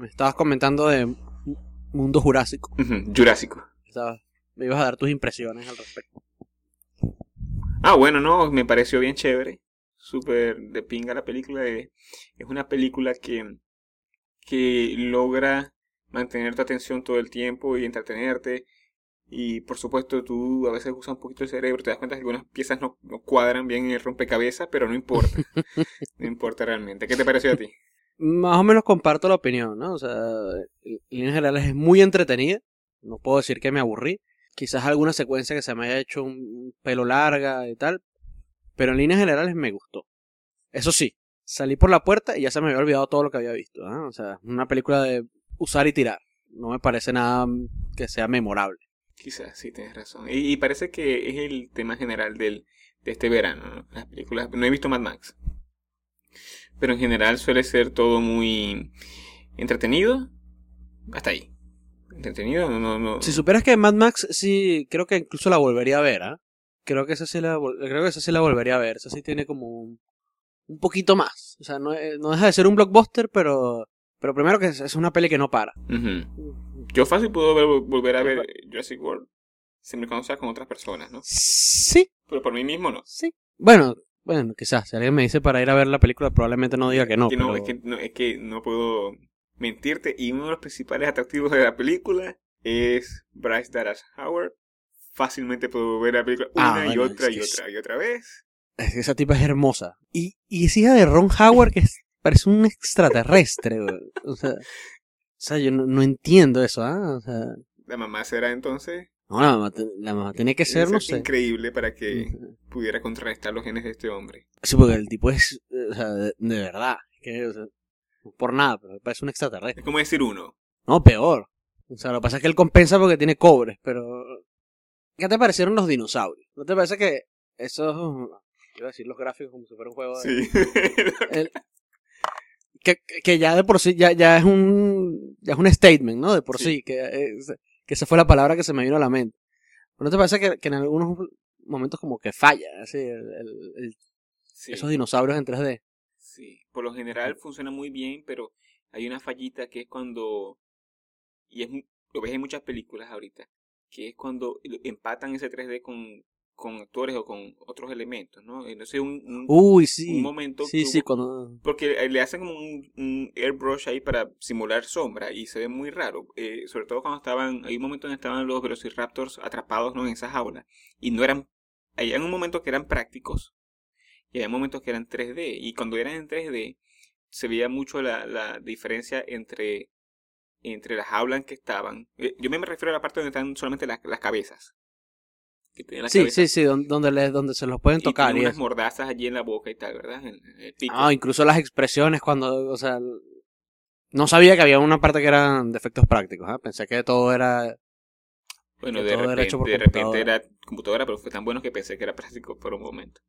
me estabas comentando de Mundo Jurásico. Jurásico. Estabas- me ibas a dar tus impresiones al respecto. Ah, bueno, no, me pareció bien chévere. Súper de pinga la película. eh, Es una película que, que logra mantener tu atención todo el tiempo y entretenerte. Y por supuesto, tú a veces usas un poquito el cerebro, te das cuenta que algunas piezas no, no cuadran bien en el rompecabezas, pero no importa. no importa realmente. ¿Qué te pareció a ti? Más o menos comparto la opinión, ¿no? O sea, en líneas generales es muy entretenida. No puedo decir que me aburrí. Quizás alguna secuencia que se me haya hecho un pelo larga y tal. Pero en líneas generales me gustó. Eso sí, salí por la puerta y ya se me había olvidado todo lo que había visto. O sea, una película de usar y tirar. No me parece nada que sea memorable. Quizás, sí, tienes razón. Y, y parece que es el tema general del, de este verano, ¿no? Las películas. No he visto Mad Max. Pero en general suele ser todo muy entretenido. Hasta ahí. Entretenido, no, no. no- Si supieras que Mad Max sí, creo que incluso la volvería a ver, ¿ah? Creo que esa sí la, creo que esa sí la volvería a ver. Esa sí tiene como un, un poquito más. O sea, no, es- no deja de ser un blockbuster, pero, pero primero que es, es una peli que no para. Ujú. Yo fácil puedo ver- volver a ver Jurassic World. Si me conozca con otras personas, ¿no? Sí, Pero por mí mismo no. sí. Bueno, bueno, quizás. Si alguien me dice para ir a ver la película, probablemente no diga que no. Que no, pero- es, que no es que no puedo mentirte. Y uno de los principales atractivos de la película es Bryce Dallas Howard. Fácilmente puedo ver la película Ah, una y bueno, otra es y otra y otra vez. Es que esa tipa es hermosa. Y, y es hija de Ron Howard, que es- parece un extraterrestre. O sea, o sea yo no, no entiendo eso, ¿ah? O sea, La mamá será entonces no, la mamá, la mamá tiene que ser, no sé. increíble para que pudiera contrarrestar los genes de este hombre. Sí, porque el tipo es, eh, o sea, de, de verdad. Que, o sea, no por nada, pero parece un extraterrestre. Es como decir uno. No, peor. O sea, lo que pasa es que él compensa porque tiene cobre, pero... ¿Qué te parecieron los dinosaurios? ¿No te parece que esos... Iba a decir los gráficos como si fuera un juego de... Sí. el- que, que ya de por sí ya, ya es un ya es un statement, ¿no? De por sí, Sí. que, es- que esa fue la palabra que se me vino a la mente. ¿No te parece que, que en algunos momentos como que falla así el- el- el- Sí, esos dinosaurios en 3D? sí. Por lo general funciona muy bien, pero hay una fallita que es cuando. Y es, lo ves en muchas películas ahorita. Que es cuando empatan ese 3D con, con actores o con otros elementos, ¿no? Entonces, un, un, Uy, sí. un momento. sí, sí, hubo- cuando Porque eh, le hacen como un, un airbrush ahí para simular sombra y se ve muy raro. Eh, sobre todo cuando estaban, hay un momento donde estaban los velociraptors atrapados ¿no? en esa jaula y no eran, había un momento que eran prácticos y había momentos que eran 3D y cuando eran en 3D se veía mucho la, la diferencia entre, entre la jaula en que estaban. Eh, yo me refiero a la parte donde están solamente las, las cabezas. Que Sí, sí, sí, don- donde, les, donde se los pueden y tocar. Y unas eso. mordazas allí en la boca y tal, ¿verdad? En- en. Ah, incluso las expresiones cuando, o sea, no sabía que había una parte que eran defectos prácticos, ¿ah? Pensé que todo era Bueno, de era repente, hecho por de repente era computadora, pero fue tan bueno que pensé que era práctico por un momento.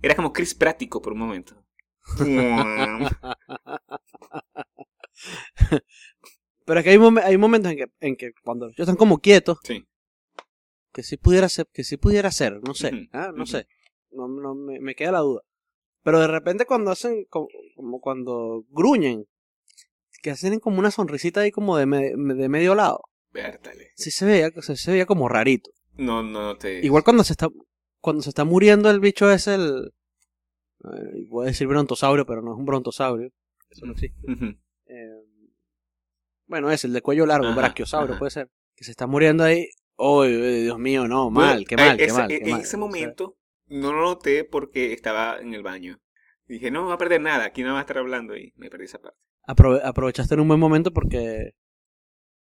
Era como Chris práctico por un momento. Pero es que hay, momen- hay momentos en que, en que cuando ellos están como quietos, sí. Que sí pudiera ser, que sí pudiera ser, no sé, Ujú, ah, no sé, no, no me, me queda la duda. Pero de repente cuando hacen, como, como cuando gruñen, que hacen como una sonrisita ahí como de, me- de medio lado, Vértale. sí se veía, se, se veía como rarito. No, no, no te. Igual cuando se está, cuando se está muriendo el bicho es el, eh, voy a decir brontosaurio, pero no es un brontosaurio, eso no existe. Eh, bueno, es el de cuello largo, brachiosaurio puede ser. Que se está muriendo ahí. ¡Oh, Dios mío, no! Mal, Bueno, qué mal, qué mal, qué En mal. ese momento no lo noté porque estaba en el baño. Dije, no va a perder nada, aquí no va a estar hablando y me perdí esa parte. aprove- aprovechaste en un buen momento porque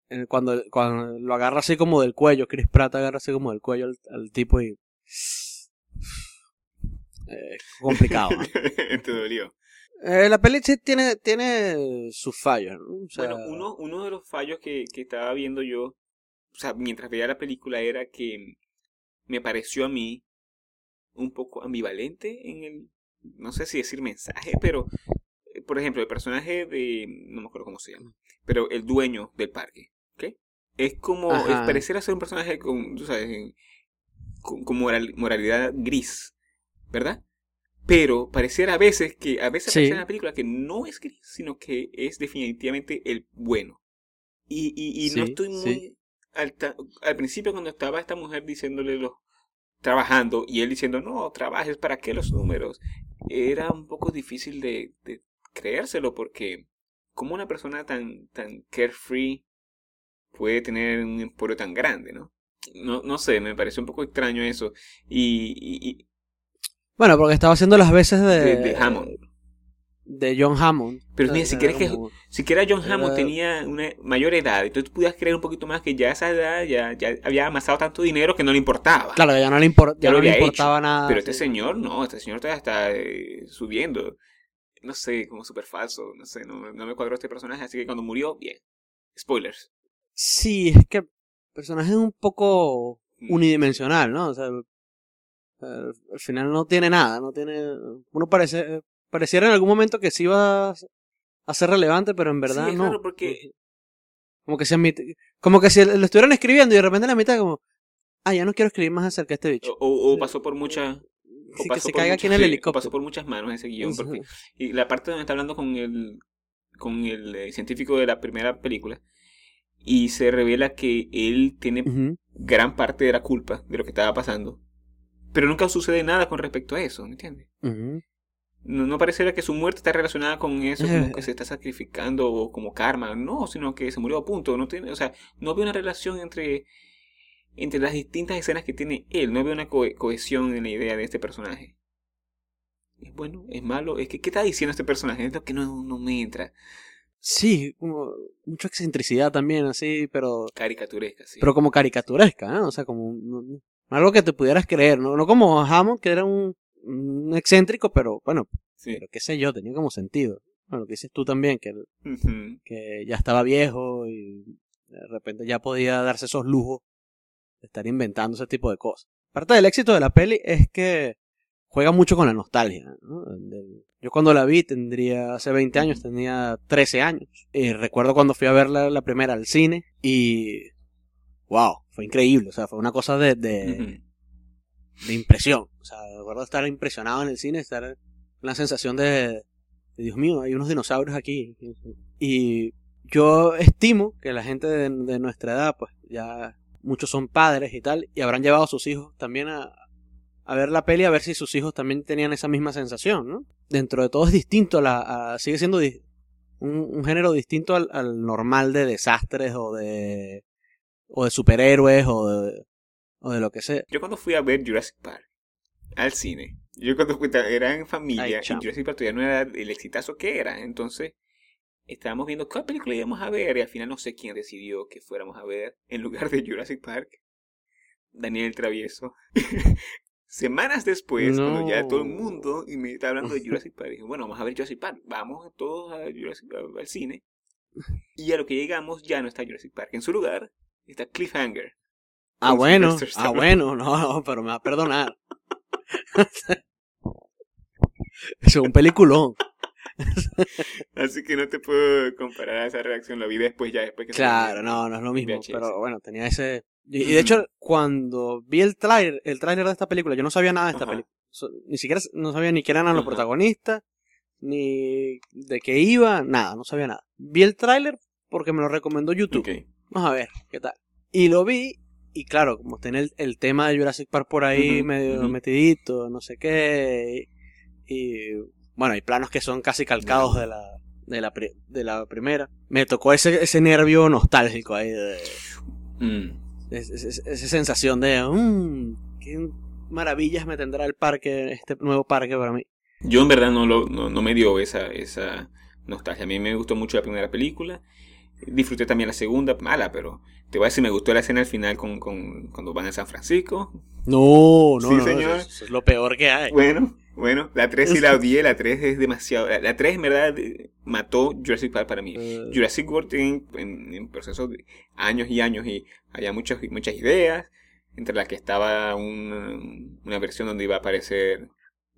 eh, cuando, cuando lo agarra así como del cuello, Chris Pratt agarra así como del cuello al, al tipo y... Eh, complicado. ¿no? te dolió. Eh, la peli tiene, tiene sus fallos. ¿no? O sea, Bueno, uno, uno de los fallos que, que estaba viendo yo, o sea, mientras veía la película, era que me pareció a mí un poco ambivalente en el, no sé si decir mensaje, pero, eh, por ejemplo, el personaje de, no me acuerdo cómo se llama, pero el dueño del parque, ¿ok? Es como, es, pareciera ser un personaje con, tú sabes, en- con, con moral- moralidad gris, ¿verdad? Pero pareciera a veces que a veces Sí. parece una película que no es gris, sino que es definitivamente el bueno. Y, y, y no estoy muy sí. Al, al principio cuando estaba esta mujer diciéndole los trabajando y él diciendo no trabajes para qué los números era un poco difícil de, de creérselo porque como una persona tan tan carefree puede tener un emporio tan grande no no, no sé me pareció un poco extraño eso. Y, y- y Bueno, porque estaba haciendo las veces de, de, de Hammond de John Hammond. Pero mira, si quieres que- siquiera John Hammond Era- tenía una mayor edad entonces tú pudieras creer un poquito más que ya a esa edad ya, ya había amasado tanto dinero que no le importaba Claro, ya no le, Ya no le importaba nada. Pero este sí. señor no, este señor todavía está eh, subiendo. No sé, como súper falso, no sé, no, no me cuadró este personaje, así que cuando murió, bien. Spoilers. Sí, es que el personaje es un poco Mm. unidimensional, ¿no? O sea, al al final no tiene nada, no tiene... Uno parece, pareciera en algún momento que sí iba a ser relevante, pero en verdad Sí, es no. raro porque- Como que se admite- como que si lo estuvieran escribiendo y de repente en la mitad como, ah, ya no quiero escribir más acerca de este bicho. O, pasó por muchas... o Sí, que se por caiga muchas- aquí en el helicóptero. pasó por muchas manos ese guion. Porque, y la parte donde está hablando con el, con el eh, científico de la primera película, y se revela que él tiene gran parte de la culpa de lo que estaba pasando. Pero nunca sucede nada con respecto a eso, ¿me entiendes? Ujú. No, no pareciera que su muerte está relacionada con eso, Eh. como que se está sacrificando o como karma, no, sino que se murió a punto, no tiene, o sea, no veo una relación entre entre las distintas escenas que tiene él, no veo una co- cohesión en la idea de este personaje. Es bueno, es malo, es que ¿qué está diciendo este personaje? Es lo que no, no me entra. Sí, como mucha excentricidad también, así, pero Caricaturesca, sí. pero como caricaturesca, ¿no? O sea, como no- algo que te pudieras creer, ¿no? No como Hammond, que era un excéntrico, pero bueno, sí. pero qué sé yo, tenía como sentido. Bueno, lo que dices tú también, que, que ya estaba viejo y de repente ya podía darse esos lujos de estar inventando ese tipo de cosas. Parte del éxito de la peli es que juega mucho con la nostalgia. Yo cuando la vi tendría, hace 20 años, tenía 13 años. Y recuerdo cuando fui a verla la primera al cine y... ¡Wow! Fue increíble. O sea, fue una cosa de. De impresión. O sea, recuerdo estar impresionado en el cine, estar la sensación de, de, Dios mío, hay unos dinosaurios aquí. Y yo estimo que la gente de, nuestra edad, pues ya muchos son padres y tal, y habrán llevado a sus hijos también a, a ver la peli, a ver si sus hijos también tenían esa misma sensación, ¿no? Dentro de todo es distinto, la, sigue siendo un género distinto al, al normal de desastres o de, o de superhéroes o de, o de lo que sea. Yo cuando fui a ver Jurassic Park al cine, yo cuando fui, era en familia Ay, y chamo. Jurassic Park todavía no era el exitazo que era, entonces estábamos viendo qué película íbamos a ver y al final no sé quién decidió que fuéramos a ver en lugar de Jurassic Park. Daniel el Travieso. Semanas después, cuando ya todo el mundo y me está hablando de Jurassic Park, dije, bueno, vamos a ver Jurassic Park, vamos todos a Jurassic, a- al cine. Y a lo que llegamos ya no está Jurassic Park. En su lugar está Cliffhanger. Ah, bueno, Sylvester ah, Stallone. bueno, no, pero me va a perdonar. Es un peliculón. Así que no te puedo comparar a esa reacción. Lo vi después, ya después que Claro, no, no es lo mismo, VHS. pero bueno, tenía ese... Y, y de hecho, cuando vi el tráiler, el tráiler de esta película, yo no sabía nada de esta Ajá. película. So- ni siquiera no sabía ni quién eran los Ajá. protagonistas, ni de qué iba, nada, no sabía nada. Vi el tráiler porque me lo recomendó YouTube. Vamos a ver, ¿qué tal? Y lo vi, y claro, como tiene el, el tema de Jurassic Park por ahí medio metidito, no sé qué. Y, y, bueno, hay planos que son casi calcados de la, de la, pri- de la primera. Me tocó ese, ese nervio nostálgico ahí, de, Mm. es- es- es- esa sensación de, mmm, qué maravillas me tendrá el parque, este nuevo parque para mí. Yo en verdad no, lo, no, no me dio esa, esa nostalgia. A mí me gustó mucho la primera película. Disfruté también la segunda, mala, pero te voy a decir, me gustó la escena al final con, con, cuando van a San Francisco. No, no, Sí, no, señor. Eso, es lo peor que hay. Bueno, bueno, la 3 sí la odié, la 3 es demasiado. La, la 3 en verdad mató Jurassic Park para mí. Eh, Jurassic World tiene en, en proceso de años y años y había muchas, muchas ideas, entre las que estaba un- una versión donde iba a aparecer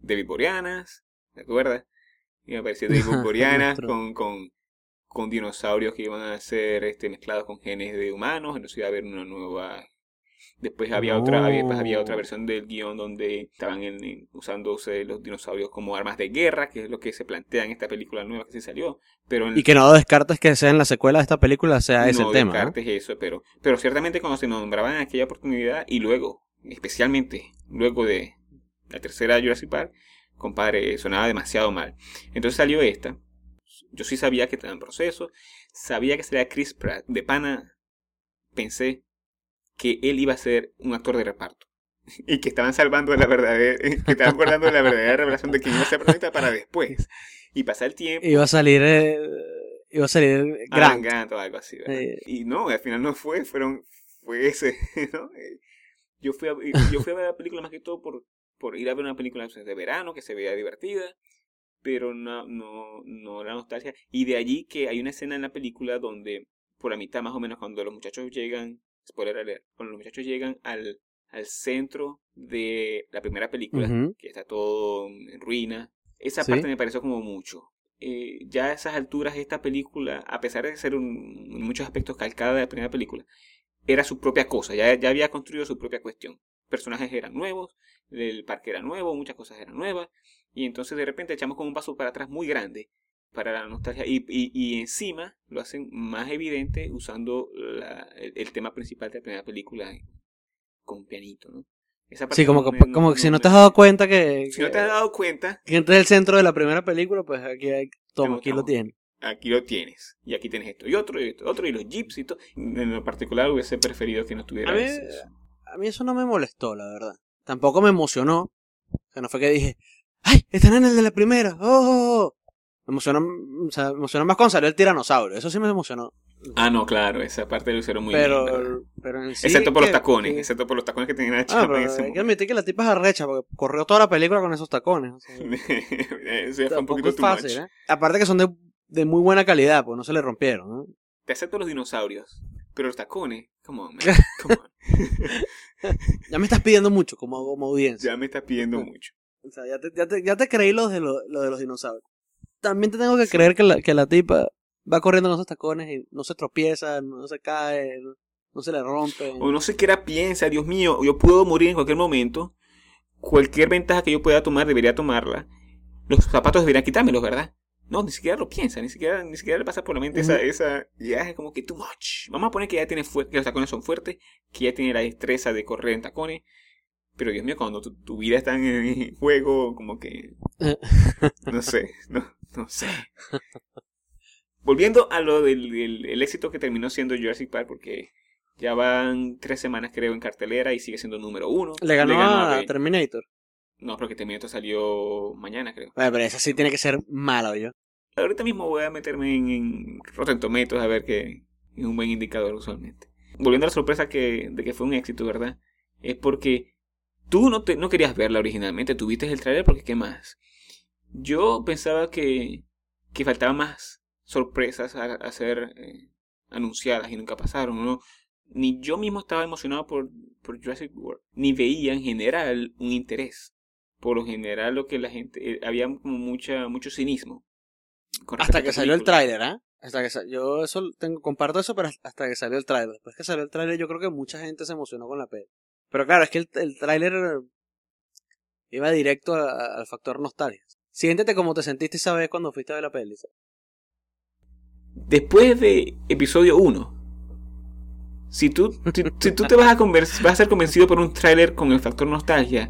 David Boreanas, ¿te acuerdas? Iba a aparecer David Boreanas con, con dinosaurios que iban a ser este, mezclados con genes de humanos, entonces iba a haber una nueva Después había otra, había, después había otra versión del guion donde estaban en, usándose los dinosaurios como armas de guerra, que es lo que se plantea en esta película nueva que se salió. Pero y que no descartes que sea en la secuela de esta película sea ese tema. No descartes eso, pero, pero ciertamente cuando se nombraban en aquella oportunidad y luego, especialmente luego de la tercera Jurassic Park, compadre, sonaba demasiado mal. Entonces salió esta. Yo sí sabía que estaba en proceso, sabía que sería Chris Pratt. De pana pensé que él iba a ser un actor de reparto. Y que estaban salvando la verdadera, que estaban guardando la verdadera revelación de que iba a ser protagonista para después. Y pasar el tiempo. Iba a salir, eh, iba a salir Grant. Grant o algo así. Y no, al final no fue, fueron, fue ese, ¿no? Yo fui a, yo fui a ver la película más que todo por, por ir a ver una película de verano que se veía divertida, pero no, no, no la nostalgia. Y de allí que hay una escena en la película donde, por la mitad más o menos, cuando los muchachos llegan, spoiler alert, cuando los muchachos llegan al, al centro de la primera película, que está todo en ruina, esa parte me pareció como mucho. Eh, ya a esas alturas esta película, a pesar de ser un, en muchos aspectos calcada de la primera película, era su propia cosa, ya, ya había construido su propia cuestión. Personajes eran nuevos, el parque era nuevo, muchas cosas eran nuevas, y entonces de repente echamos como un paso para atrás muy grande para la nostalgia, y, y, y encima lo hacen más evidente usando la, el, tema principal de la primera película con pianito, ¿no? sí, como, que, como si no te has dado cuenta que... Si no te has dado cuenta... Que este es el centro de la primera película, pues aquí hay... Toma, aquí lo tienes. Aquí lo tienes. Y aquí tienes esto y otro y otro y los jeeps y todo. En lo particular hubiese preferido que no tuviera eso. A mí eso no me molestó, la verdad. Tampoco me emocionó. O sea, no fue que dije, ¡ay! Están en el de la primera. ¡Oh! oh, oh". Me emocionó, o sea, me emocionó más cuando salió el tiranosaurio. Eso sí me emocionó. Ah, no, claro, esa parte lo hicieron muy pero, bien. Pero en excepto por los tacones, excepto por los tacones que tenían la ah, en ese Hay que admitir que la tipa es arrecha, porque corrió toda la película con esos tacones. O Eso ya fue un poquito fácil, ¿eh? Aparte que son de, de, muy buena calidad, pues no se le rompieron, ¿no? Te acepto los dinosaurios, pero los tacones, come on, ya me estás pidiendo mucho como, como audiencia. Ya me estás pidiendo mucho. O sea, ya te, ya te, ya te creí lo de, lo, de los dinosaurios. También te tengo que creer que la, que la tipa va corriendo en esos tacones y no se tropieza, no se cae, no, se le rompe. O no sé qué era piensa, Dios mío, yo puedo morir en cualquier momento. Cualquier ventaja que yo pueda tomar, debería tomarla. Los zapatos deberían quitármelos, ¿verdad? No, ni siquiera lo piensa, ni siquiera, ni siquiera le pasa por la mente esa, esa, ya es como que too much. Vamos a poner que ya tiene que los tacones son fuertes, que ya tiene la destreza de correr en tacones. Pero Dios mío, cuando tu, vida está en juego, como que... No sé, no, no sé. Volviendo a lo del, el éxito que terminó siendo Jurassic Park, porque ya van tres semanas creo en cartelera y sigue siendo número uno. Le ganó, a, Terminator. No, porque Terminator salió mañana, creo. Bueno, pero esa sí tiene que ser mala, yo. Ahorita mismo voy a meterme en, en Rotten Tomatoes a ver que es un buen indicador usualmente. Volviendo a la sorpresa que, de que fue un éxito, ¿verdad? Es porque tú no, te, no querías verla originalmente, tuviste el trailer porque ¿qué más? Yo pensaba que, que faltaba más sorpresas a, a ser eh, anunciadas y nunca pasaron, ¿no? Ni yo mismo estaba emocionado por, por Jurassic World, ni veía en general un interés por lo general lo que la gente eh, había como mucha mucho cinismo hasta que salió el tráiler ¿ah? hasta que yo eso tengo comparto eso pero hasta que salió el tráiler después que salió el tráiler yo creo que mucha gente se emocionó con la peli pero claro es que el, el tráiler iba directo al factor nostalgia siéntete como te sentiste esa vez cuando fuiste a ver la peli después de episodio 1 si tú, si, tú te vas a, vas a ser convencido por un tráiler con el factor nostalgia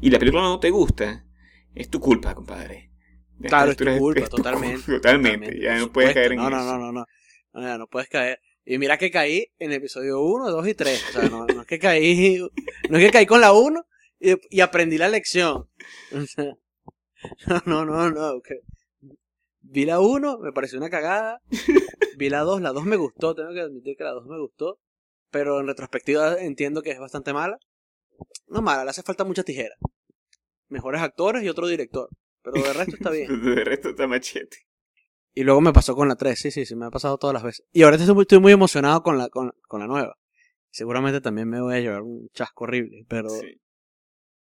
y la película no te gusta, es tu culpa, compadre. claro, es tu culpa, totalmente, totalmente, Ya no puedes caer en no, eso. No, no, no, no. No, puedes caer. Y mira que caí en episodio 1, 2 y 3. O sea, no, no es que caí. No es que caí con la 1 y, y aprendí la lección. O sea, no, no, no. Okay. Vi la 1, me pareció una cagada. Vi la 2, la 2 me gustó. Tengo que admitir que la 2 me gustó. Pero en retrospectiva entiendo que es bastante mala. No mala, le hace falta mucha tijera. Mejores actores y otro director. Pero de resto está bien. de resto está machete. Y luego me pasó con la 3, sí, sí, sí, me ha pasado todas las veces. Y ahora estoy muy, estoy muy emocionado con la, con, con, la nueva. Seguramente también me voy a llevar un chasco horrible, pero... Sí.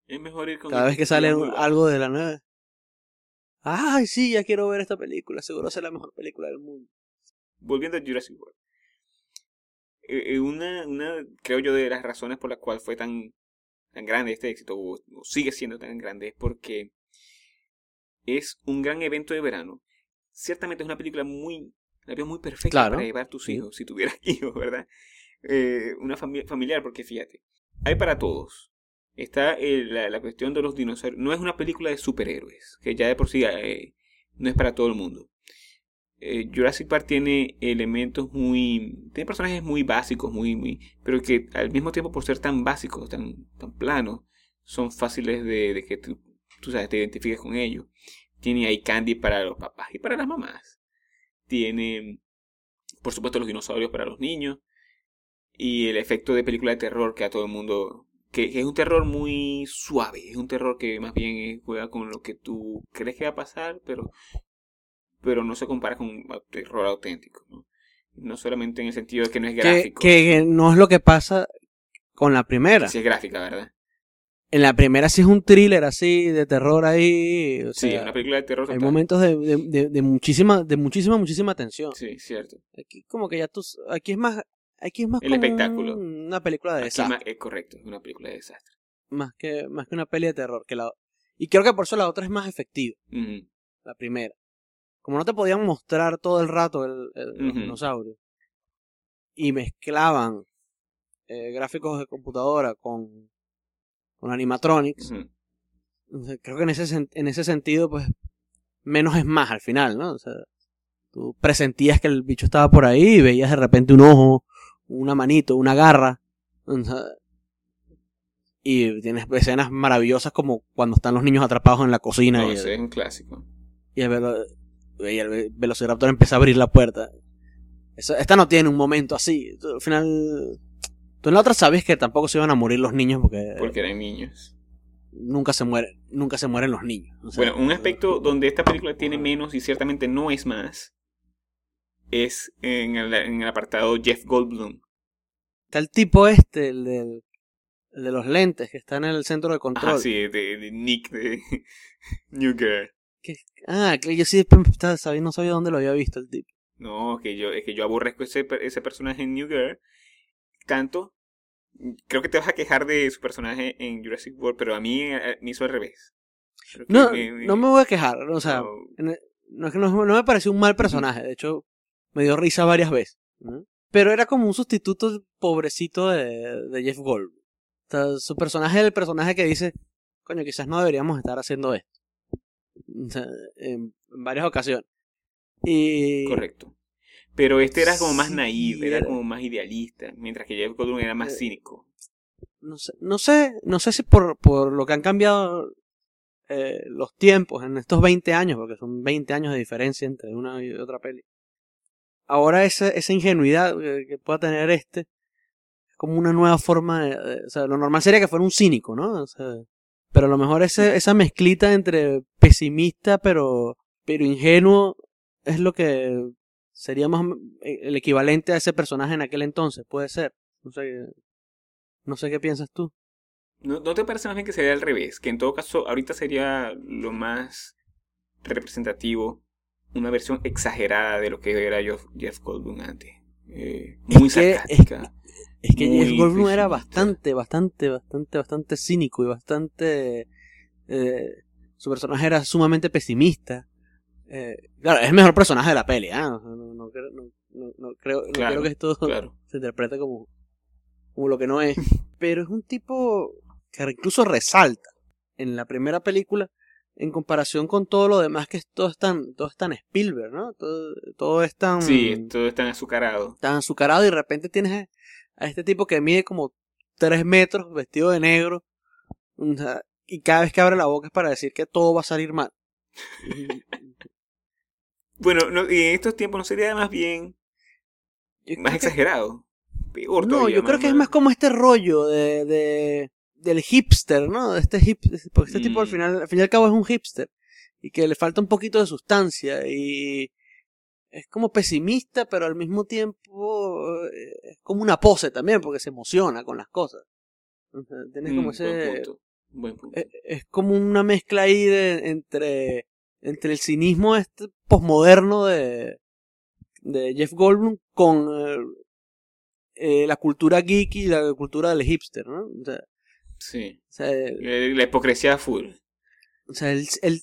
Es mejor ir con Cada vez que sale algo de la nueva... Ay, sí, ya quiero ver esta película. Seguro será la mejor película del mundo. Volviendo a Jurassic World eh, una, una, creo yo, de las razones por las cuales fue tan, tan grande este éxito, o, sigue siendo tan grande, es porque es un gran evento de verano. Ciertamente es una película muy, muy perfecta para llevar tus hijos, si tuvieras hijos, ¿verdad? Eh, una familia familiar, porque fíjate, hay para todos. Está eh, la, cuestión de los dinosaurios. No es una película de superhéroes, que ya de por sí eh, no es para todo el mundo. Jurassic Park tiene elementos muy... Tiene personajes muy básicos, muy, muy... Pero que al mismo tiempo por ser tan básicos, tan, tan planos, son fáciles de, que tú, tú sabes, te identifiques con ellos. Tiene ahí candy para los papás y para las mamás. Tiene, por supuesto, los dinosaurios para los niños y el efecto de película de terror que a todo el mundo que, es un terror muy suave, es un terror que más bien juega con lo que tú crees que va a pasar, pero pero no se compara con un terror auténtico, ¿no? No solamente en el sentido de que no es gráfico. Que, no es lo que pasa con la primera. Sí es gráfica, ¿verdad? En la primera sí es un thriller así, de terror ahí. sí, una película de terror. Hay momentos de, de, de, muchísima, de muchísima, muchísima tensión. Sí, cierto. Aquí como que ya tú, aquí es más, Aquí es más el espectáculo. una película de desastre. es correcto, es una película de desastre. Más que, más que una peli de terror. Que la... Y creo que por eso la otra es más efectiva. La primera. Como no te podían mostrar todo el rato el, dinosaurio. Y mezclaban eh, gráficos de computadora con, con animatronics. Creo que en ese, en ese sentido, pues, menos es más al final, ¿no? O sea, tú presentías que el bicho estaba por ahí y veías de repente un ojo una manito, una garra. Y tienes escenas maravillosas como cuando están los niños atrapados en la cocina. y es un clásico. Y el, velociraptor empieza a abrir la puerta. esta no tiene un momento así. Al final. Tú en la otra sabes que tampoco se iban a morir los niños porque. Porque eran niños. Nunca se mueren, nunca se mueren los niños. bueno, un aspecto donde esta película tiene menos y ciertamente no es más es en el, apartado Jeff Goldblum. Está el tipo este, el, del, de los lentes, que está en el centro de control. Ah, sí, de, Nick de New Girl. Ah, que yo sí no sabía dónde lo había visto el tipo. No, que yo, es que yo aborrezco ese, ese personaje en New Girl. Tanto, creo que te vas a quejar de su personaje en Jurassic World, pero a mí eh, me hizo al revés. No, no me voy a quejar, o sea, no, no, no, me pareció un mal personaje, de hecho, me dio risa varias veces. Pero era como un sustituto pobrecito de, de Jeff Gold. su personaje es el personaje que dice, coño, quizás no deberíamos estar haciendo esto. en, varias ocasiones. Y... Correcto. Pero este era como más naive, era, como más idealista, mientras que Jeff Goldblum era más eh, cínico. No sé, no sé, no sé si por, por lo que han cambiado eh, los tiempos en estos 20 años, porque son 20 años de diferencia entre una y otra peli ahora esa, esa ingenuidad que pueda tener este es como una nueva forma de, o sea, lo normal sería que fuera un cínico, ¿no? O sea, pero a lo mejor ese, esa mezclita entre pesimista pero, pero ingenuo es lo que sería más el equivalente a ese personaje en aquel entonces, puede ser. No sé, no sé qué piensas tú. ¿No, ¿No te parece más bien que sería al revés? Que en todo caso ahorita sería lo más representativo una versión exagerada de lo que era Jeff Goldblum antes. Eh, muy es que, sarcástica. Es, que Jeff Goldblum era bastante, bastante, bastante, bastante cínico y bastante... Eh, su personaje era sumamente pesimista. Eh, claro, es el mejor personaje de la peli, ¿eh? No, no, creo, creo que esto se interprete como, como lo que no es. Pero es un tipo que incluso resalta en la primera película en comparación con todo lo demás que todo es tan, todo es tan Spielberg, ¿no? Todo, todo es tan... Sí, todo es tan azucarado. Tan azucarado y de repente tienes a este tipo que mide como 3 metros, vestido de negro, y cada vez que abre la boca es para decir que todo va a salir mal. bueno, no, y en estos tiempos no sería más bien más exagerado. Peor no, yo creo que es más como este rollo de, de del hipster, ¿no? Este hip, porque este tipo al mm. final, al fin y al cabo es un hipster y que le falta un poquito de sustancia y es como pesimista, pero al mismo tiempo eh, es como una pose también porque se emociona con las cosas. Tienes como mm, ese e, Es, como una mezcla ahí de, entre entre el cinismo este posmoderno de de Jeff Goldblum con eh, la cultura geek y la cultura del hipster, ¿no? O sea, Sí. o sea, Eh, La hipocresía full. o sea, él, él-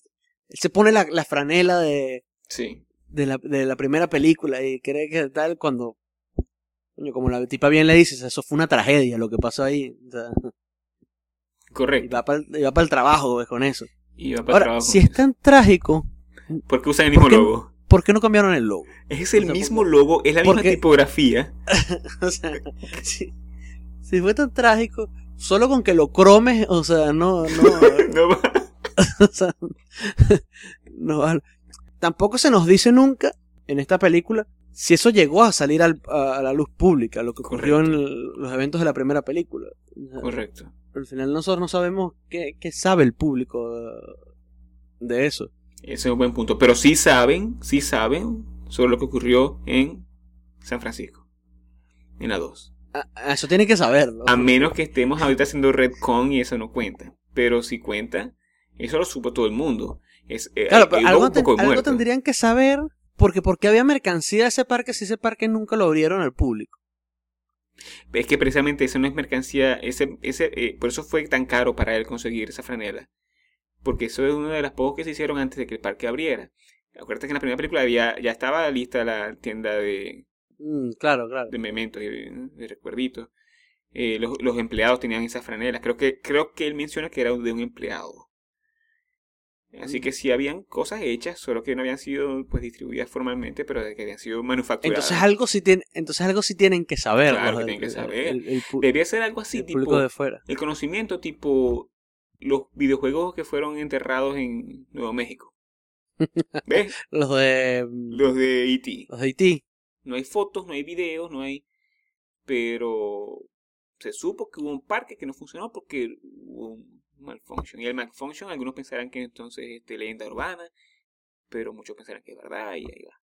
él se pone la, la franela de, Sí. de, la, de la primera película y cree que tal cuando, coño, como la tipa bien le dice, eso fue una tragedia lo que pasó ahí. O sea, y Correcto. va para el trabajo pues, con eso. Y va para Ahora, trabajo. si es tan trágico, ¿Por qué usan el mismo ¿Por qué- logo? ¿por qué no cambiaron el logo? Es el o sea, mismo logo, es la misma tipografía. O sea, si, si fue tan trágico, solo con que lo cromes, o sea, no, no, No va- o sea, no vale. Tampoco se nos dice nunca en esta película si eso llegó a salir al- a, la luz pública, lo que ocurrió en el- los eventos de la primera película. Correcto. al final nosotros no sabemos qué, qué sabe el público eh, de eso. Ese es un buen punto. Pero sí saben, sí saben sobre lo que ocurrió en San Francisco. En la 2. A- a eso tiene que saberlo. A menos que estemos ahorita haciendo Redcon y eso no cuenta. Pero si cuenta, eso lo supo todo el mundo. Es, eh, Claro, hay- pero algo, ten- tendrían que saber, porque porque había mercancía de ese parque si ese parque nunca lo abrieron al público. Es que precisamente eso no es mercancía, ese, ese, eh, por eso fue tan caro para él conseguir esa franela. Porque eso es una de las pocas que se hicieron antes de que el parque abriera. Acuérdate que en la primera película había, ya estaba lista la tienda de, Mm, claro, claro. de mementos de recuerditos. Eh, los, los empleados tenían esas franelas. Creo que, creo que él menciona que era de un empleado. Así que sí habían cosas hechas, solo que no habían sido pues distribuidas formalmente, pero de que habían sido manufacturadas. Entonces algo sí tienen, entonces algo sí tienen que saber. Claro los que del- tienen que saber. el- el pu- Debía ser algo así, el tipo de fuera. el conocimiento tipo los videojuegos que fueron enterrados en Nuevo México. ¿Ves? Los de Los de E.T. los de Haití. No hay fotos, no hay videos, no hay... Pero se supo que hubo un parque que no funcionó porque hubo un malfunction. Y el malfunction, algunos pensarán que entonces es este, leyenda urbana, pero muchos pensarán que es verdad y ahí va.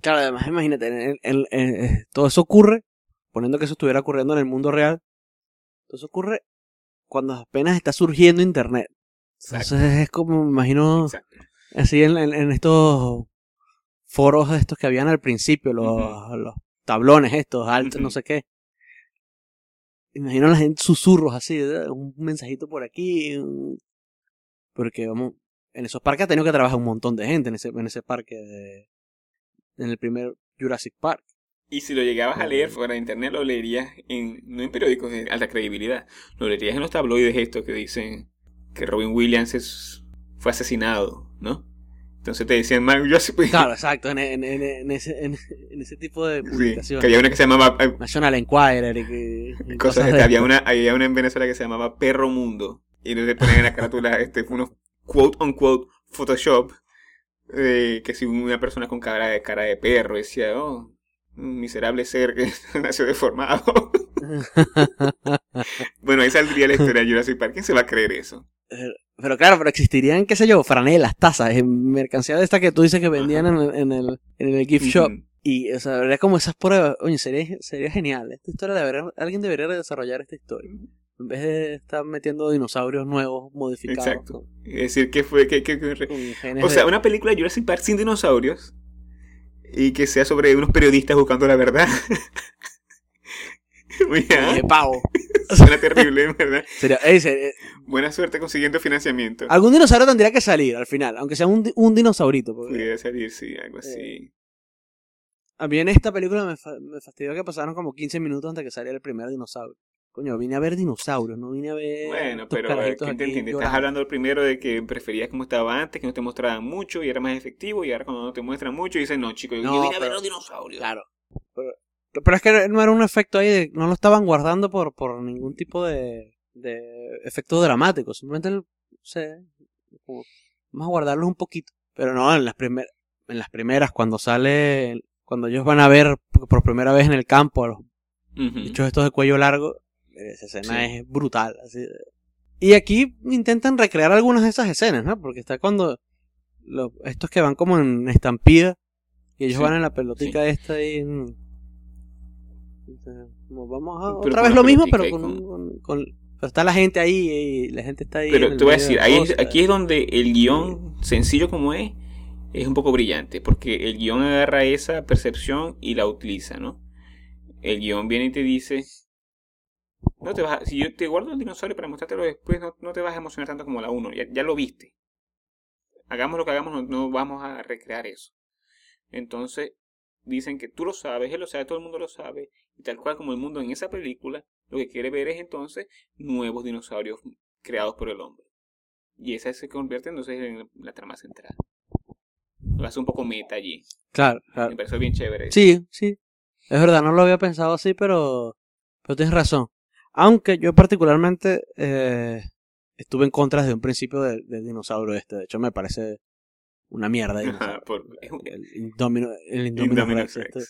Claro, además imagínate, en- eh, todo eso ocurre, poniendo que eso estuviera ocurriendo en el mundo real, todo eso ocurre cuando apenas está surgiendo internet. Exacto. Entonces es como, me imagino, Exacto. así en, en- en estos foros estos que habían al principio, los, tablones estos, altos, no sé qué. Imagino a la gente susurros así, ¿verdad? un mensajito por aquí. un- Porque vamos, en esos parques ha tenido que trabajar un montón de gente en ese, en ese parque de, en el primer Jurassic Park. Y si lo llegabas a leer fuera de internet, lo leerías en, no en periódicos de alta credibilidad, lo leerías en los tabloides estos que dicen que Robin Williams es- fue asesinado, ¿no? Entonces te decían, "Man, yo sí pues, Claro, exacto, en, en, en, en ese, en, ese tipo de sí, publicaciones. que había una que se llamaba, eh, National Enquirer y, que, y cosas de- había una, había una en Venezuela que se llamaba Perro Mundo, y entonces ponían en la carátula este, unos quote unquote Photoshop, eh, que si una persona con cara de, cara de perro decía, oh, un miserable ser que nació deformado. bueno, ahí saldría la historia de Jurassic Park. ¿Quién se va a creer eso? Pero claro, pero existirían, qué sé yo, franelas, tazas, eh, mercancía de esta que tú dices que vendían en, el- en el, en el gift shop. Y, o sea, habría como esas pruebas. Oye, sería, sería genial. Esta historia debería, alguien debería desarrollar esta historia. En vez de estar metiendo dinosaurios nuevos, modificados. Exacto. Es decir, ¿qué fue? ¿Qué, qué- qué- Con, con genes O sea, de- una película de Jurassic Park sin dinosaurios y que sea sobre unos periodistas buscando la verdad. Muy de pavo. Suena terrible, ¿verdad? Sería, sería- Buena suerte consiguiendo financiamiento. algún dinosaurio tendría que salir al final, aunque sea un, di- un dinosaurito. porque- Pudiera salir, sí, algo así. A mí en esta película me, fa- me fastidió que pasaron como 15 minutos antes que saliera el primer dinosaurio. Coño, vine a ver dinosaurios, no vine a ver. Bueno, estos pero eh, carajitos ¿quién te aquí entiende? Estás llorando. hablando primero de que preferías como estaba antes, que no te mostraban mucho y era más efectivo, y ahora cuando no te muestran mucho dices, no, chicos, yo No, vine a ver pero- los dinosaurios. Claro. Pero, pero es que no era un efecto ahí, de- no lo estaban guardando por, por ningún tipo de, de efecto dramático. Simplemente, no sé, como, vamos a guardarlos un poquito. Pero no, en las, primer, en las primeras, cuando sale, cuando ellos van a ver por primera vez en el campo a los bichos estos de cuello largo, esa escena Sí. es brutal. Así Y aquí intentan recrear algunas de esas escenas, ¿no? Porque está cuando los, estos que van como en estampida y ellos Sí, van en la pelotica esta ahí. En- Entonces, como vamos a Pero otra vez lo mismo, pero con, con- con- con- pero está la gente ahí y la gente está ahí. Pero te voy a decir, de ahí, aquí es donde el guion, sencillo como es, es un poco brillante, porque el guion agarra esa percepción y la utiliza, ¿no? el guion viene y te dice, no te vas a- si yo te guardo el dinosaurio para mostrártelo después, no, no te vas a emocionar tanto como la 1, ya, ya lo viste. Hagamos lo que hagamos, no, no vamos a recrear eso. Entonces, dicen que tú lo sabes, él lo sabe, todo el mundo lo sabe, y tal cual como el mundo en esa película, lo que quiere ver es entonces nuevos dinosaurios creados por el hombre. Y esa se convierte entonces en la trama central. Lo hace un poco meta allí. Claro, Me claro. pareció bien chévere. Sí, sí. Es verdad, no lo había pensado así, pero, pero tienes razón. Aunque yo particularmente eh, estuve en contra desde un principio del, del dinosaurio este. De hecho, me parece una mierda. Ajá, dinosaurio. por- un- el Indomino, el Rex, este.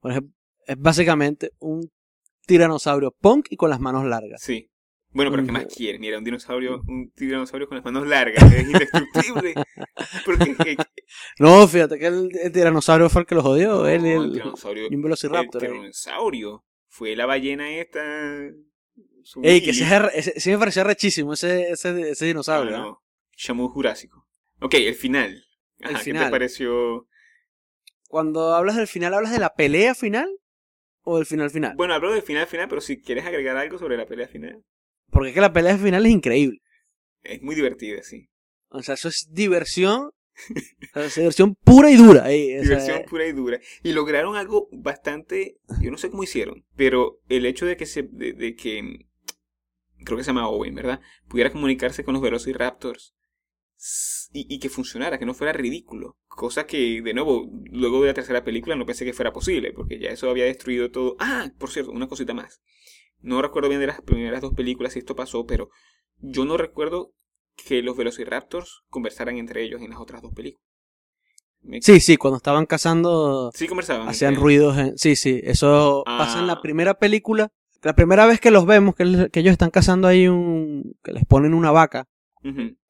Por ejemplo, es básicamente un tiranosaurio punk y con las manos largas. Sí. Bueno, pero ¿qué más quieren? Mira, un dinosaurio, un tiranosaurio con las manos largas, es indestructible. Porque eh, No, fíjate que el, el tiranosaurio fue el que lo jodió. no, él y el el, tiranosaurio, y un velociraptor. el ahí. tiranosaurio fue la ballena esta. Ey, que ese, sí me pareció rechísimo ese, ese, ese dinosaurio. ¿eh? no. Shamu Jurásico. Ok, el final. El Ajá, ¿Qué final. te pareció? Cuando hablas del final, ¿hablas de la pelea final o del final final? Bueno, hablo del final final, pero si quieres agregar algo sobre la pelea final, Porque es que la pelea final es increíble. es muy divertida, sí. O sea, eso es diversión. o sea, es diversión pura y dura. o sea, Diversión pura y dura. Y lograron algo bastante, yo no sé cómo hicieron, pero el hecho de que se, de, de que, creo que se llama Owen, ¿verdad? Pudiera comunicarse con los Velociraptors y, y que funcionara, que no fuera ridículo. Cosa que, de nuevo, luego de la tercera película no pensé que fuera posible, porque ya eso había destruido todo. Ah, por cierto, una cosita más. No recuerdo bien de las primeras dos películas si esto pasó, pero yo no recuerdo que los Velociraptors conversaran entre ellos en las otras dos películas. Me- Sí, sí, cuando estaban cazando Sí conversaban. hacían entre- ruidos. en- Sí, sí, eso pasa en la Ah. primera película. La primera vez que los vemos, que, que ellos están cazando ahí un... que les ponen una vaca,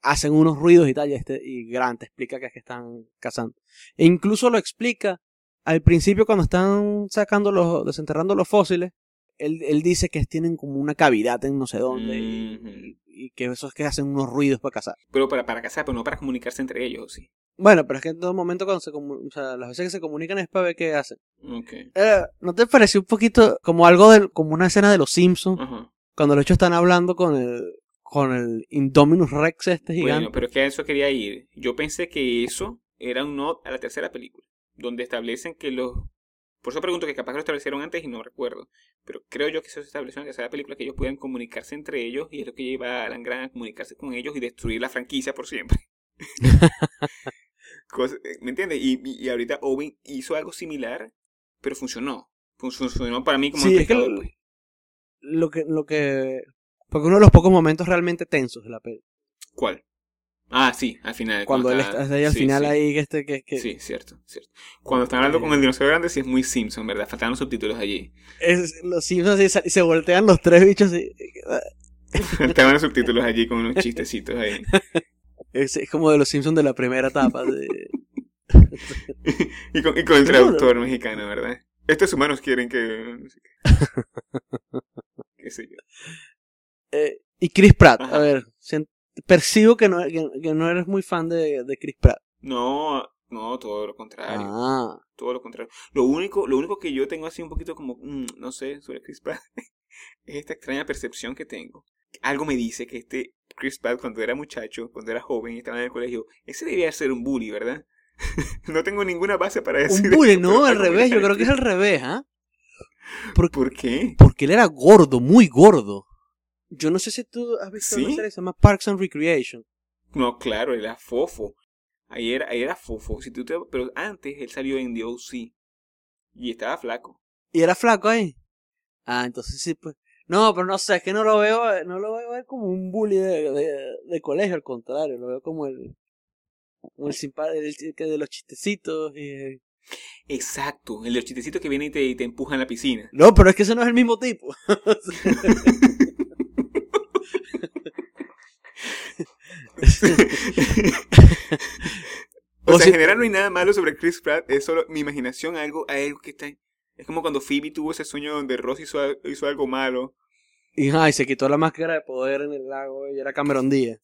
Hacen unos ruidos y tal, y, este, y Grant explica que es que están cazando. E incluso lo explica al principio cuando están sacando los, desenterrando los fósiles, él, él dice que tienen como una cavidad en no sé dónde y, Ujú. y- y que eso es que hacen unos ruidos para cazar. Pero para, para cazar, pero no para comunicarse entre ellos, sí. Bueno, pero es que en todo momento cuando se o sea, las veces que se comunican es para ver qué hacen. Ok. Eh, ¿No te pareció un poquito como algo del, como una escena de los Simpsons? Cuando los hechos están hablando con el, con el Indominus Rex este gigante. Bueno, pero es que a eso quería ir. Yo pensé que eso era un nod a la tercera película, donde establecen que los... Por eso pregunto que capaz que lo establecieron antes y no recuerdo. Pero creo yo que eso se estableció en la tercera película, que ellos puedan comunicarse entre ellos y es lo que lleva a Alan Grant a comunicarse con ellos y destruir la franquicia por siempre. Cosa- eh, ¿Me entiendes? Y, y, ahorita Owen hizo algo similar, pero funcionó. Fun- Funcionó para mí como Sí, es que lo- pues. lo que, lo que, porque uno de los pocos momentos realmente tensos de la peli. ¿Cuál? Ah, sí, al final. Cuando él está ahí al sí, final sí. ahí, que este, que, que Sí, cierto, cierto. Cuando están hablando con el dinosaurio grande, sí es muy Simpson, ¿verdad? Faltaban los subtítulos allí. es, los Simpsons y se, se voltean los tres bichos y, Faltaban los subtítulos allí con unos chistecitos ahí. es, es como de los Simpsons de la primera etapa. de- y, con, y con el traductor mexicano, ¿verdad? Estos humanos quieren que... Qué sé yo. Eh, y Chris Pratt, Ajá. a ver, percibo que no, que, que no eres muy fan de, de Chris Pratt. No, no, todo lo contrario. Ah, Todo lo contrario. Lo único, lo único que yo tengo así un poquito como, mm, no sé, sobre Chris Pratt, es esta extraña percepción que tengo. Algo me dice que este Chris Pratt cuando era muchacho, cuando era joven y estaba en el colegio, ese debía ser un bully, ¿verdad? no tengo ninguna base para decir un bully, eso, no, al revés, yo creo que es al revés, ¿ah? ¿Por qué? porque él era gordo, muy gordo. Yo no sé si tú has visto una ¿Sí? serie que se llama Parks and Recreation. No, claro, él era fofo. Ahí era, ahí era fofo. Si tú te- pero antes él salió en The O.C. Y estaba flaco. Y era flaco ahí. Ah, entonces sí, pues. No, pero no sé, es que no lo veo, no lo veo como un bully de, de, de colegio, al contrario, lo veo como el, como el que de los chistecitos y... Exacto, el de los chistecitos que viene y te, y te empuja en la piscina. No, pero es que ese no es el mismo tipo. o O sea, si- en general no hay nada malo sobre Chris Pratt, es solo mi imaginación, algo, algo que está... Es como cuando Phoebe tuvo ese sueño donde Ross hizo, al- hizo algo malo. Y, ay, se quitó la máscara de poder en el lago y era Cameron Díaz.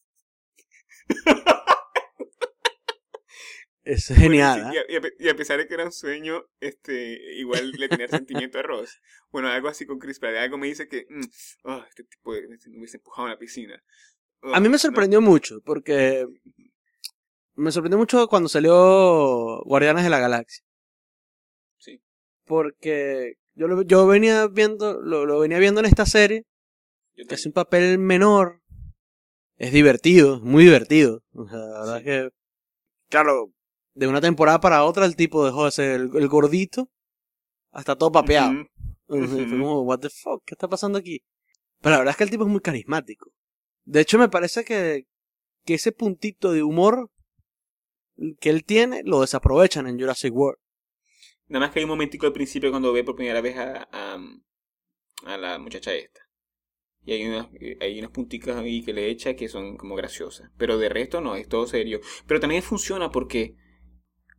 Es genial. Bueno, ¿ah? y, a, y a- y a pesar de que era un sueño, este, igual le tenía sentimiento a Ross. Bueno, algo así con Chris Pratt. Algo me dice que, mm, oh, este tipo de- me hubiese empujado a la piscina. A mí me sorprendió mucho, porque me sorprendió mucho cuando salió Guardianes de la Galaxia. Sí. Porque yo lo, yo venía viendo, lo, lo venía viendo en esta serie, que es un papel menor. Es divertido, muy divertido. O sea, la verdad Sí. es que, claro, de una temporada para otra el tipo dejó de ser el, el gordito hasta todo papeado. Fue como, what the fuck, ¿qué está pasando aquí? Pero la verdad es que el tipo es muy carismático. De hecho, me parece que, que ese puntito de humor que él tiene lo desaprovechan en Jurassic World. Nada más que hay un momentico al principio cuando ve por primera vez a, a, a la muchacha esta. Y hay unas, hay unas punticas ahí que le echa que son como graciosas. Pero de resto no, es todo serio. Pero también funciona porque,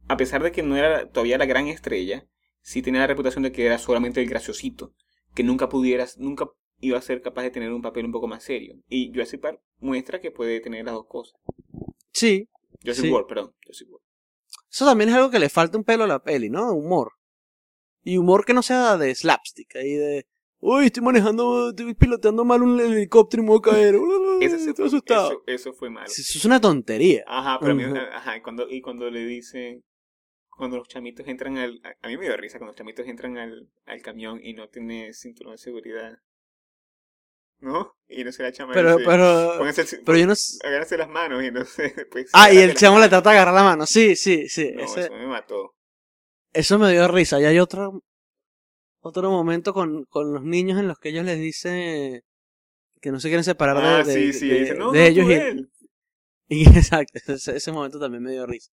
a pesar de que no era todavía la gran estrella, sí tenía la reputación de que era solamente el graciosito. Que nunca pudieras, nunca iba a ser capaz de tener un papel un poco más serio. Y Jurassic Park muestra que puede tener las dos cosas. Sí, Jurassic Sí. World, perdón. Jurassic World. eso también es algo que le falta un pelo a la peli, ¿no? Humor. Y humor que no sea de slapstick, ahí de... Uy, estoy manejando, estoy piloteando mal un helicóptero y me voy a caer. Ese se estoy asustado. eso, eso fue malo. Eso es una tontería. Ajá, pero a mí, ajá, y cuando, y cuando le dicen, cuando los chamitos entran al, a, a mí me dio risa cuando los chamitos entran al, al camión y no tiene cinturón de seguridad. ¿No? Y no se la chama Pero, dice, pero, "Pónganse el ci- pero yo no sé... agárrense las manos y no sé, después Ah, y el chamo le trata de agarrar la mano. Sí, sí, sí. No, ese- eso me mató. Eso me dio risa. Y hay otro, otro momento con, con los niños en los que ellos les dicen que no se quieren separar Ah, de, sí, de- sí, de- dice, no, de no, ellos. Y, él. y exacto, ese, ese momento también me dio risa.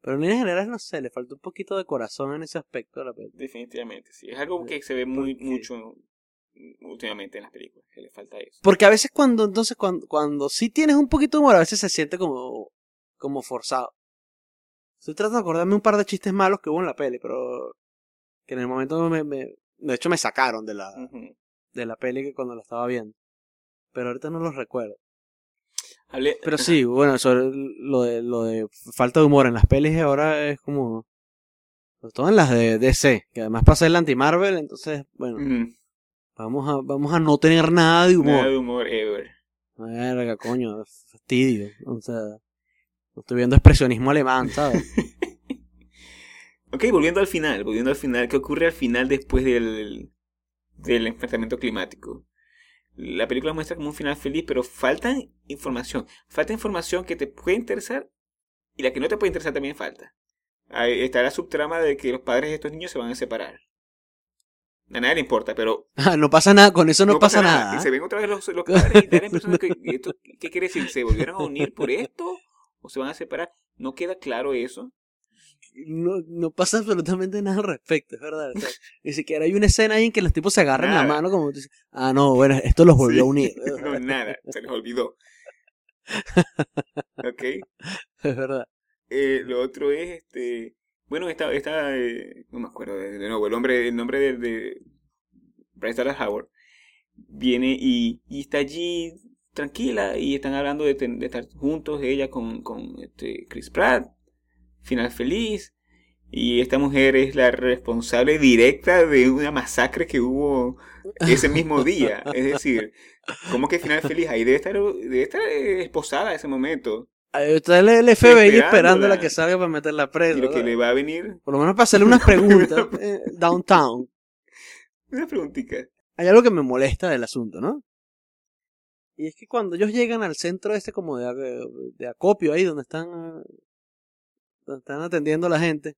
Pero en líneas generales, no sé, le faltó un poquito de corazón en ese aspecto la película. Definitivamente, sí. Es algo que se ve muy, Porque- mucho últimamente en las películas, que le falta eso. Porque a veces cuando, entonces, cuando, cuando sí tienes un poquito de humor, a veces se siente como, como forzado. Estoy tratando de acordarme un par de chistes malos que hubo en la peli, pero que en el momento me, me- de hecho me sacaron de la, de la peli que cuando la estaba viendo. Pero ahorita no los recuerdo. Hablé- Pero sí, bueno, sobre lo de, lo de falta de humor en las pelis ahora es como... Sobre todo en las de DC, que además pasa el anti-Marvel, entonces, bueno. Vamos a, vamos a no tener nada de humor. Nada de humor ever. Verga, coño, fastidio. O sea, no estoy viendo expresionismo alemán, ¿sabes? Ok, volviendo al final, volviendo al final, ¿qué ocurre al final después del, del enfrentamiento climático? La película muestra como un final feliz, pero falta información. Falta información que te puede interesar y la que no te puede interesar también falta. Ahí está la subtrama de que los padres de estos niños se van a separar. A nadie le importa, pero Ah, no pasa nada, con eso no, pasa, nada. Y se ven otra vez los, los padres y da la impresión de que esto, ¿qué quiere decir? ¿Se volvieron a unir por esto? ¿O se van a separar? No queda claro eso. No, no pasa absolutamente nada al respecto, es verdad. O sea, ni siquiera hay una escena ahí en que los tipos se agarran la mano como... tú dices, Ah, no, bueno, esto los volvió Sí. a unir. No, nada, se les olvidó. ok. es verdad. Eh, lo otro es, este, bueno, esta, esta eh, no me acuerdo de, nuevo, el hombre, el nombre de, de Bryce Dallas Howard viene y, y está allí tranquila y están hablando de, ten- estar juntos, ella con, con este, Chris Pratt, final feliz. Y esta mujer es la responsable directa de una masacre que hubo ese mismo día. Es decir, ¿cómo que final feliz? Ahí debe estar, debe estar eh, esposada en ese momento. Está el, FBI esperando a la que salga para meterla presa. Y lo que le va a venir, Por lo menos para hacerle unas preguntas. eh, downtown. una preguntita. Hay algo que me molesta del asunto, ¿no? Y es que cuando ellos llegan al centro este como de, de acopio ahí donde están eh, donde están atendiendo a la gente,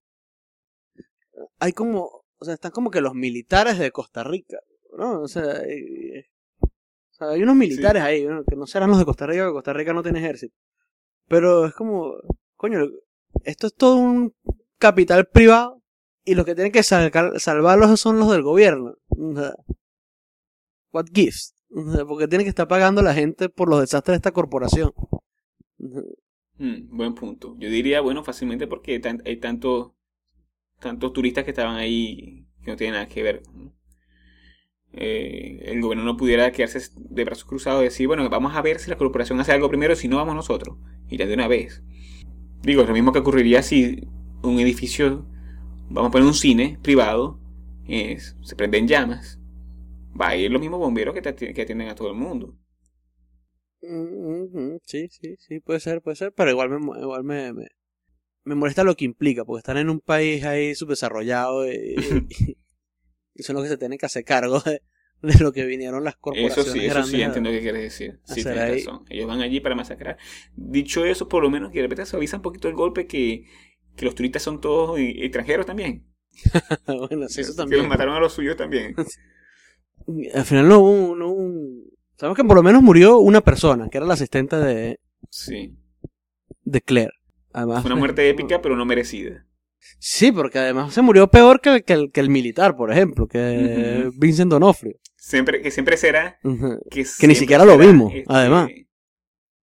hay como, o sea, están como que los militares de Costa Rica, ¿no? O sea, eh, o sea, hay unos militares ahí, ¿no? que no serán los de Costa Rica, porque Costa Rica no tiene ejército. Pero es como, coño, esto es todo un capital privado y los que tienen que salcar- salvarlos son los del gobierno. What gives? Porque tienen que estar pagando la gente por los desastres de esta corporación. Mm, buen punto. Yo diría, bueno, fácilmente porque hay tantos tantos turistas que estaban ahí que no tienen nada que ver. ¿no? Eh, el gobierno no pudiera quedarse de brazos cruzados y decir, bueno, vamos a ver si la corporación hace algo primero, si no vamos nosotros. Y ya de una vez. Digo, es lo mismo que ocurriría si un edificio, vamos a poner un cine privado, es- se prende en llamas. Va a ir los mismos bomberos que, te que atienden a todo el mundo. Mm, Sí, sí, sí, puede ser, puede ser, pero igual me, igual me, me, me molesta lo que implica, porque están en un país ahí subdesarrollado y, y- son los que se tienen que hacer cargo de, de lo que vinieron las Eso corporaciones sí, eso sí entiendo qué quieres decir. Sí, hacer tienes ahí. razón. Ellos van allí para masacrar. Dicho eso, por lo menos que de repente suaviza un poquito el golpe que, que los turistas son todos extranjeros también. bueno, sí, eso Que los mataron a los suyos también. Al final no hubo, un- no hubo Sabemos que por lo menos murió una persona, que era la asistente de, Sí. de Claire. Además, Fue una muerte épica, pero no merecida. Sí, porque además se murió peor que, el- que, el, que el militar, por ejemplo, que. Vincent Donofrio. Siempre, que siempre será. Que, Que ni siquiera lo vimos, además.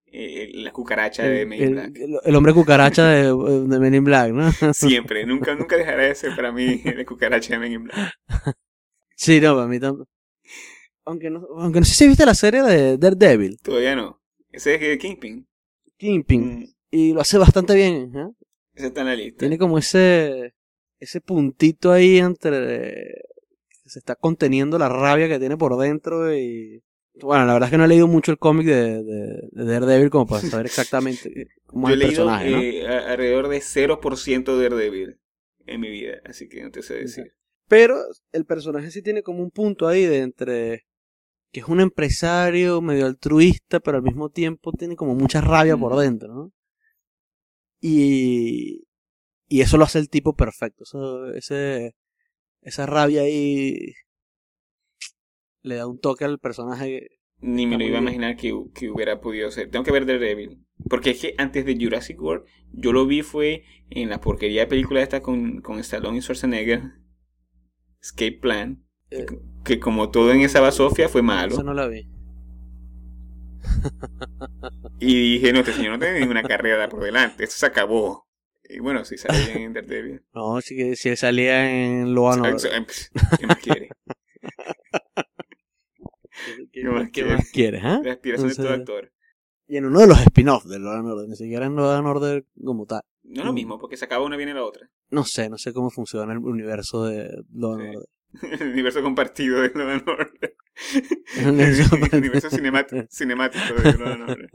eh, la cucaracha de El, Men in Black. el- hombre cucaracha de, de Men in Black, ¿no? Siempre, nunca, nunca dejará de ser para mí la cucaracha de Men in Black. Sí, no, para mí también. Aunque no, aunque no sé si viste la serie de Daredevil, Todavía no. Ese es el Kingpin. Kingpin, Mm, y lo hace bastante bien. ¿eh? Ese está en la lista. Tiene como ese ese puntito ahí entre que se está conteniendo la rabia que tiene por dentro y bueno, la verdad es que no he leído mucho el cómic de, de, de Daredevil como para saber exactamente cómo Yo es he el leído personaje, ¿no? eh, a- alrededor de 0% de Daredevil en mi vida, así que no te sé decir. Pero el personaje sí tiene como un punto ahí de entre que es un empresario medio altruista, pero al mismo tiempo tiene como mucha rabia por dentro, ¿no? Y, y eso lo hace el tipo perfecto. Eso, ese, esa rabia ahí le da un toque al personaje. Ni me lo iba a imaginar que, que hubiera podido ser. Tengo que ver Daredevil. Porque es que antes de Jurassic World, yo lo vi fue en la porquería de película esta con, con Stallone y Schwarzenegger. Escape Plan. Eh, Que como todo en esa basofia fue malo. Eso no la vi. Y dije, no, este señor no tiene ninguna carrera por delante. Esto se acabó. Y bueno, salió bien en Daredevil. No, si él salía en and Order. ¿Qué más quiere? ¿Qué, ¿Qué más qué quieres? más quieres, ah? La aspiración de todo actor. Y en uno de los spin-offs de Law Order, ni siquiera en Law Order como tal. No es lo mismo, porque se acaba una viene la otra. No sé, no sé cómo funciona el universo de Law Sí. Order. El universo compartido de Law and Order. El universo El universo cinemat- cinemático de Law and Order.